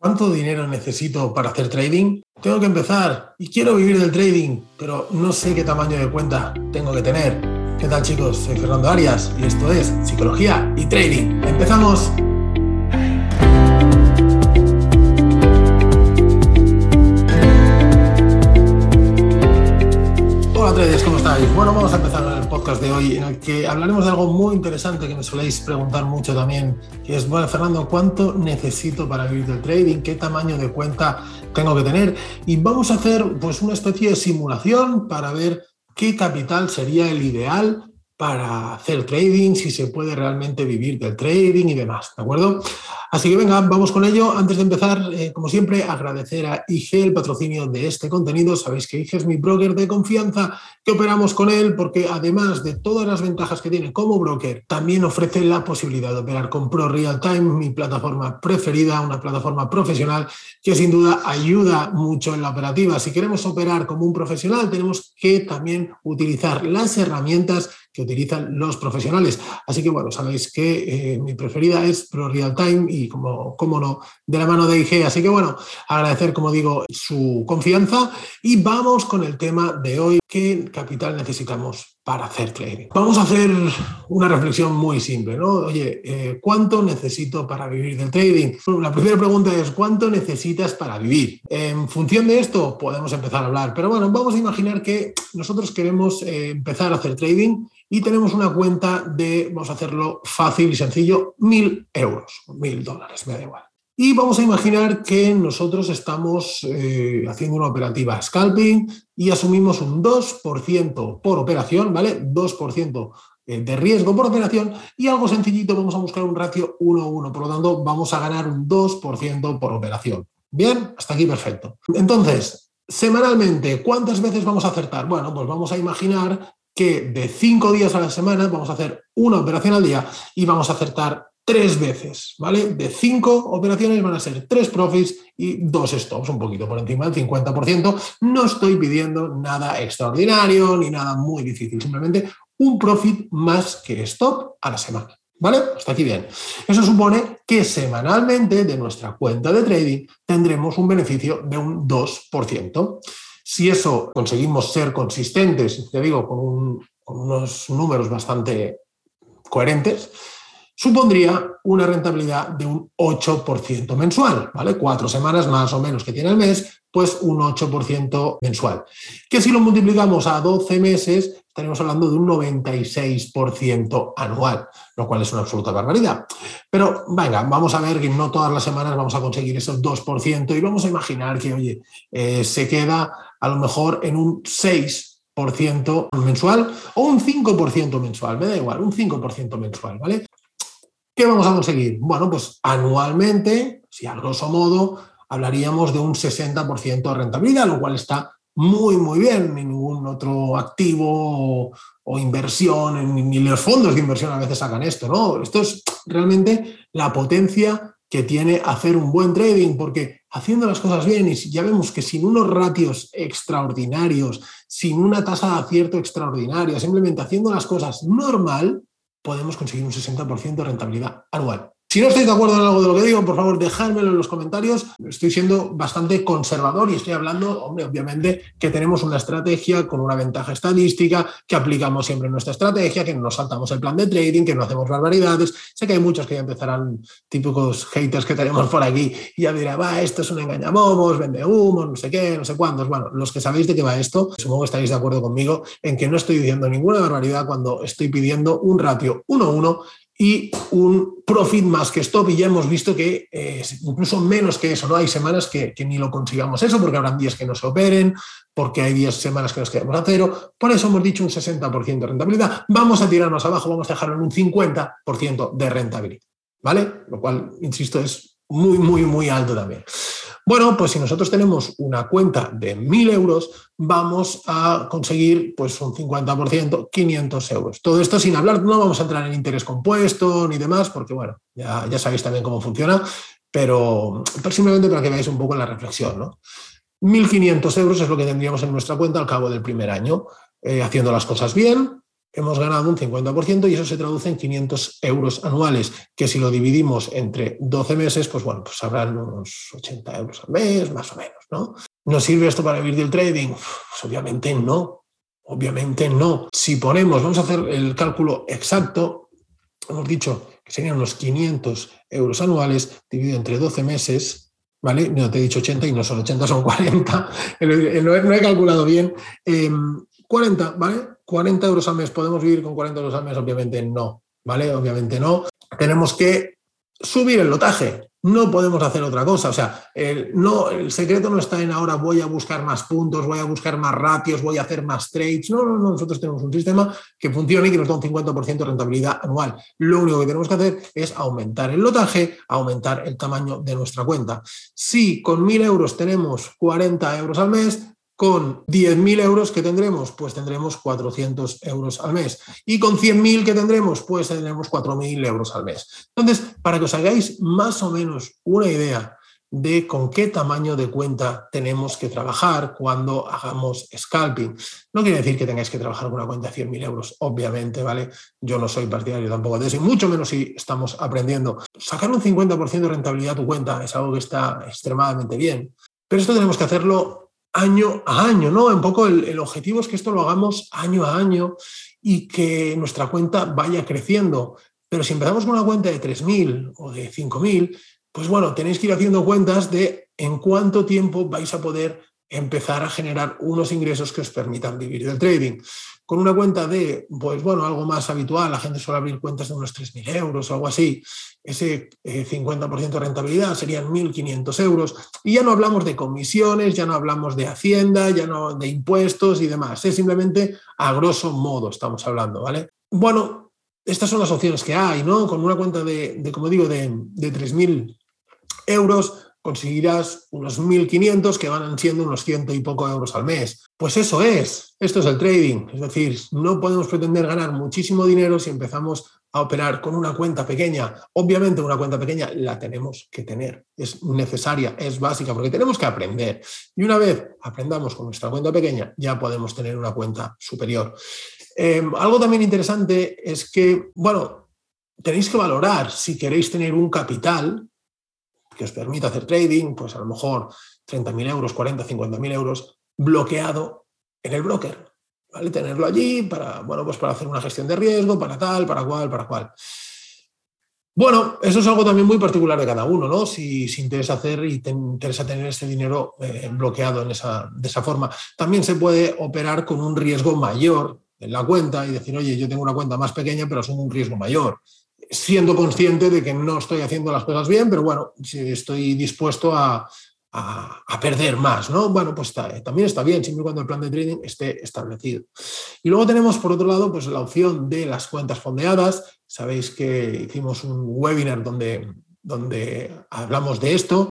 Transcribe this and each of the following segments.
¿Cuánto dinero necesito para hacer trading? Tengo que empezar y quiero vivir del trading, pero no sé qué tamaño de cuenta tengo que tener. ¿Qué tal chicos? Soy Fernando Arias y esto es Psicología y Trading. ¡Empezamos! Traders, ¿cómo estáis? Bueno, vamos a empezar el podcast de hoy en el que hablaremos de algo muy interesante que me soléis preguntar mucho también, que es, bueno, Fernando, ¿cuánto necesito para vivir del trading? ¿Qué tamaño de cuenta tengo que tener? Y vamos a hacer pues una especie de simulación para ver qué capital sería el ideal para hacer trading, si se puede realmente vivir del trading y demás, ¿de acuerdo? Así que venga, vamos con ello. Antes de empezar, eh, como siempre, agradecer a IG el patrocinio de este contenido. Sabéis que IG es mi broker de confianza, que operamos con él porque además de todas las ventajas que tiene como broker, también ofrece la posibilidad de operar con Pro Real Time, mi plataforma preferida, una plataforma profesional que sin duda ayuda mucho en la operativa. Si queremos operar como un profesional, tenemos que también utilizar las herramientas que utilizan los profesionales. Así que bueno, sabéis que eh, mi preferida es Pro Real Time y como, como no, de la mano de IG. Así que bueno, agradecer, como digo, su confianza y vamos con el tema de hoy. ¿Qué capital necesitamos para hacer trading? Vamos a hacer una reflexión muy simple, ¿no? Oye, eh, ¿cuánto necesito para vivir del trading? La primera pregunta es, ¿cuánto necesitas para vivir? En función de esto podemos empezar a hablar, pero bueno, vamos a imaginar que nosotros queremos eh, empezar a hacer trading y tenemos una cuenta de, vamos a hacerlo fácil y sencillo, mil euros, mil dólares, me da igual. Y vamos a imaginar que nosotros estamos eh, haciendo una operativa scalping y asumimos un 2% por operación, ¿vale? 2% eh, de riesgo por operación y algo sencillito, vamos a buscar un ratio 1-1, por lo tanto vamos a ganar un 2% por operación. Bien, hasta aquí perfecto. Entonces, semanalmente, ¿cuántas veces vamos a acertar? Bueno, pues vamos a imaginar que de cinco días a la semana vamos a hacer una operación al día y vamos a acertar tres veces, ¿vale? De cinco operaciones van a ser tres profits y dos stops, un poquito por encima del 50%. No estoy pidiendo nada extraordinario ni nada muy difícil, simplemente un profit más que stop a la semana. ¿Vale? Hasta aquí bien. Eso supone que semanalmente de nuestra cuenta de trading tendremos un beneficio de un 2%. Si eso conseguimos ser consistentes, te digo, con, unos números bastante coherentes, supondría una rentabilidad de un 8% mensual, ¿vale? Cuatro semanas más o menos que tiene el mes, pues un 8% mensual. Que si lo multiplicamos a 12 meses, estaremos hablando de un 96% anual, lo cual es una absoluta barbaridad. Pero venga, vamos a ver que no todas las semanas vamos a conseguir esos 2% y vamos a imaginar que, oye, eh, se queda a lo mejor en un 6% mensual o un 5% mensual, me da igual, un 5% mensual, ¿vale? ¿Qué vamos a conseguir? Bueno, pues anualmente, si a grosso modo, hablaríamos de un 60% de rentabilidad, lo cual está muy, muy bien. Ningún otro activo o, inversión, ni, ni los fondos de inversión a veces sacan esto, ¿no? Esto es realmente la potencia que tiene hacer un buen trading, porque haciendo las cosas bien, y ya vemos que sin unos ratios extraordinarios, sin una tasa de acierto extraordinaria, simplemente haciendo las cosas normal, podemos conseguir un 60% de rentabilidad anual. Si no estáis de acuerdo en algo de lo que digo, por favor, dejádmelo en los comentarios. Estoy siendo bastante conservador y estoy hablando, hombre, obviamente, que tenemos una estrategia con una ventaja estadística, que aplicamos siempre nuestra estrategia, que no nos saltamos el plan de trading, que no hacemos barbaridades. Sé que hay muchos que ya empezarán, típicos haters que tenemos por aquí, y ya dirán, va, esto es un engañamomos, vende humo, no sé qué, no sé cuántos. Bueno, los que sabéis de qué va esto, supongo que estaréis de acuerdo conmigo en que no estoy diciendo ninguna barbaridad cuando estoy pidiendo un ratio 1-1 y un profit más que stop y ya hemos visto que eh, incluso menos que eso, ¿no? Hay semanas que, ni lo consigamos eso porque habrán días que no se operen, porque hay días, semanas que nos quedamos a cero, por eso hemos dicho un 60% de rentabilidad, vamos a tirarnos abajo, vamos a dejarlo en un 50% de rentabilidad, ¿vale? Lo cual, insisto, es muy, muy, muy alto también. Bueno, pues si nosotros tenemos una cuenta de 1.000 euros, vamos a conseguir pues un 50%, 500 euros. Todo esto sin hablar, no vamos a entrar en interés compuesto ni demás, porque bueno, ya, ya sabéis también cómo funciona, pero, simplemente para que veáis un poco la reflexión. ¿no? 1.500 euros es lo que tendríamos en nuestra cuenta al cabo del primer año, eh, haciendo las cosas bien, hemos ganado un 50% y eso se traduce en 500 euros anuales, que si lo dividimos entre 12 meses, pues bueno, pues habrán unos 80 euros al mes, más o menos, ¿no? ¿Nos sirve esto para vivir del trading? Pues obviamente no, obviamente no. Si ponemos, vamos a hacer el cálculo exacto, hemos dicho que serían unos 500 euros anuales dividido entre 12 meses, ¿vale? No te he dicho 80 y no son 80, son 40, no he calculado bien. 40, em, ¿vale? 40 euros al mes, ¿podemos vivir con 40 euros al mes? Obviamente no, ¿vale? Obviamente no. Tenemos que subir el lotaje, no podemos hacer otra cosa. O sea, el, no, el secreto no está en ahora voy a buscar más puntos, voy a buscar más ratios, voy a hacer más trades. No, no, no. Nosotros tenemos un sistema que funciona y que nos da un 50% de rentabilidad anual. Lo único que tenemos que hacer es aumentar el lotaje, aumentar el tamaño de nuestra cuenta. Si con 1.000 euros tenemos 40 euros al mes, con 10.000 euros que tendremos, pues tendremos 400 euros al mes. Y con 100.000 que tendremos, pues tendremos 4.000 euros al mes. Entonces, para que os hagáis más o menos una idea de con qué tamaño de cuenta tenemos que trabajar cuando hagamos scalping. No quiere decir que tengáis que trabajar con una cuenta de 100.000 euros, obviamente, ¿vale? Yo no soy partidario tampoco de eso, y mucho menos si estamos aprendiendo. Sacar un 50% de rentabilidad a tu cuenta es algo que está extremadamente bien, pero esto tenemos que hacerlo año a año, ¿no? Un poco el, objetivo es que esto lo hagamos año a año y que nuestra cuenta vaya creciendo. Pero si empezamos con una cuenta de 3.000 o de 5.000, pues bueno, tenéis que ir haciendo cuentas de en cuánto tiempo vais a poder empezar a generar unos ingresos que os permitan vivir del trading con una cuenta de, pues bueno, algo más habitual, la gente suele abrir cuentas de unos 3.000 euros o algo así, ese 50% eh, de rentabilidad serían 1.500 euros. Y ya no hablamos de comisiones, ya no hablamos de hacienda, ya no de impuestos y demás. Es simplemente a grosso modo estamos hablando, ¿vale? Bueno, estas son las opciones que hay, ¿no? Con una cuenta de, como digo, de, de 3.000 euros, conseguirás unos 1.500 que van siendo unos ciento y poco euros al mes. Pues eso es, esto es el trading. Es decir, no podemos pretender ganar muchísimo dinero si empezamos a operar con una cuenta pequeña. Obviamente una cuenta pequeña la tenemos que tener, es necesaria, es básica, porque tenemos que aprender. Y una vez aprendamos con nuestra cuenta pequeña, ya podemos tener una cuenta superior. Em, algo también interesante es que, bueno, tenéis que valorar si queréis tener un capital que os permita hacer trading, pues a lo mejor 30.000 euros, 40, 50.000 euros bloqueado en el broker. ¿vale? Tenerlo allí para, bueno, pues para hacer una gestión de riesgo, para tal, para cual, para cual. Bueno, eso es algo también muy particular de cada uno, ¿no? Si, si interesa hacer y te interesa tener ese dinero eh, bloqueado en esa, de esa forma. También se puede operar con un riesgo mayor en la cuenta y decir, oye, yo tengo una cuenta más pequeña, pero son un riesgo mayor siendo consciente de que no estoy haciendo las cosas bien, pero bueno, estoy dispuesto a, perder más, ¿no? Bueno, pues también está bien, siempre y cuando el plan de trading esté establecido. Y luego tenemos, por otro lado, pues la opción de las cuentas fondeadas. Sabéis que hicimos un webinar donde, donde hablamos de esto.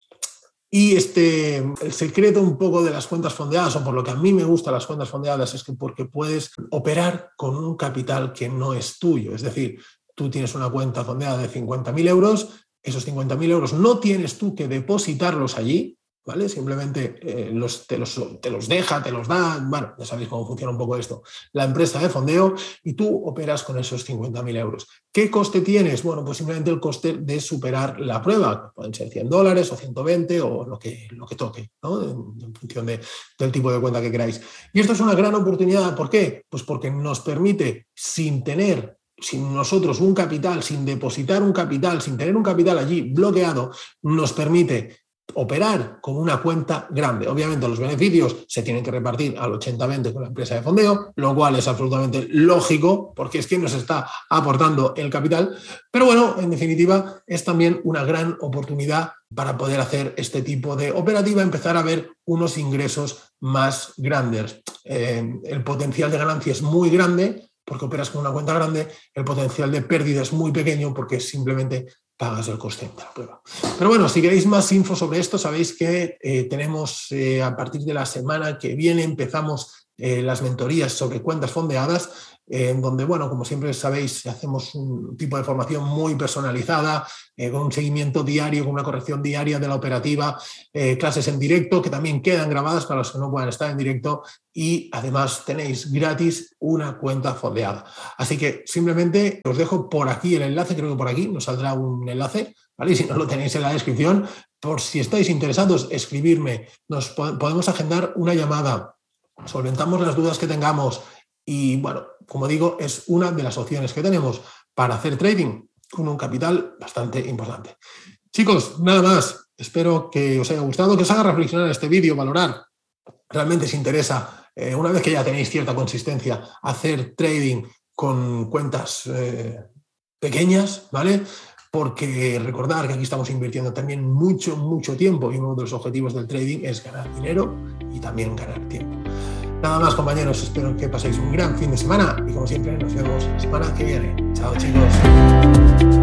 Y este, el secreto un poco de las cuentas fondeadas, o por lo que a mí me gustan las cuentas fondeadas, es que porque puedes operar con un capital que no es tuyo. Es decir, tú tienes una cuenta fondeada de 50.000 euros, esos 50.000 euros no tienes tú que depositarlos allí, ¿vale? Simplemente eh, los, te, los, te, los, deja, te los da, bueno, ya sabéis cómo funciona un poco esto, la empresa de fondeo y tú operas con esos 50.000 euros. ¿Qué coste tienes? Bueno, pues simplemente el coste de superar la prueba, pueden ser 100 dólares o 120 o lo que, lo que toque, ¿no? en, función de, del tipo de cuenta que queráis. Y esto es una gran oportunidad, ¿por qué? Pues porque nos permite, sin tener sin nosotros un capital, sin depositar un capital, sin tener un capital allí bloqueado, nos permite operar con una cuenta grande. Obviamente los beneficios se tienen que repartir al 80-20 con la empresa de fondeo, lo cual es absolutamente lógico porque es quien nos está aportando el capital. Pero bueno, en definitiva, es también una gran oportunidad para poder hacer este tipo de operativa, empezar a ver unos ingresos más grandes. Eh, el potencial de ganancia es muy grande, porque operas con una cuenta grande, el potencial de pérdida es muy pequeño porque simplemente pagas el coste de la prueba. Pero bueno, si queréis más info sobre esto, sabéis que eh, tenemos eh, a partir de la semana que viene, empezamos eh, las mentorías sobre cuentas fondeadas, en donde, bueno, como siempre sabéis, hacemos un tipo de formación muy personalizada, eh, con un seguimiento diario, con una corrección diaria de la operativa, eh, clases en directo que también quedan grabadas para los que no puedan estar en directo y además tenéis gratis una cuenta fondeada. Así que simplemente os dejo por aquí el enlace, creo que por aquí nos saldrá un enlace, ¿vale? Si no lo tenéis en la descripción, por si estáis interesados, escribirme, nos podemos agendar una llamada, solventamos las dudas que tengamos y bueno, como digo, es una de las opciones que tenemos para hacer trading con un capital bastante importante. Chicos, nada más. Espero que os haya gustado, que os haga reflexionar este vídeo, valorar. Realmente os interesa, eh, una vez que ya tenéis cierta consistencia, hacer trading con cuentas eh, pequeñas, ¿vale? Porque recordar que aquí estamos invirtiendo también mucho, mucho tiempo y uno de los objetivos del trading es ganar dinero y también ganar tiempo. Nada más compañeros, espero que paséis un gran fin de semana y como siempre nos vemos la semana que viene. Chao chicos.